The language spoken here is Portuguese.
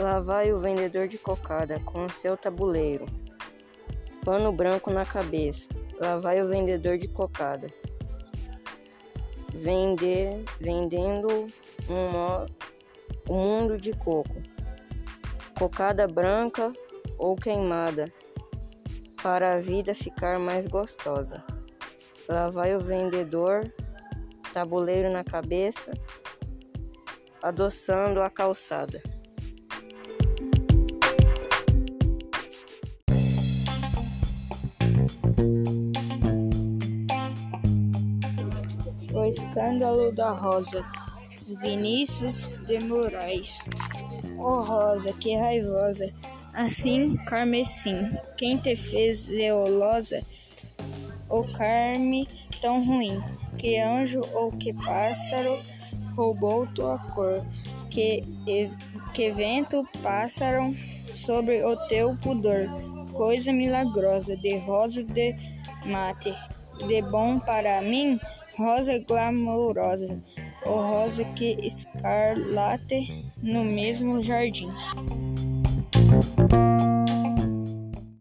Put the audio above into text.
Lá vai o vendedor de cocada com seu tabuleiro, pano branco na cabeça. Lá vai o vendedor de cocada, vender, vendendo um, um mundo de coco, cocada branca ou queimada, para a vida ficar mais gostosa. Lá vai o vendedor, tabuleiro na cabeça, adoçando a calçada. O escândalo da Rosa, Vinícius de Moraes. Oh Rosa, que raivosa, assim carmesim, quem te fez zeolosa? O carme tão ruim, que anjo ou que pássaro roubou tua cor, que, que vento passaram sobre o teu pudor, coisa milagrosa, de rosa de mate, de bom para mim, rosa glamourosa, ou rosa que escarlate no mesmo jardim.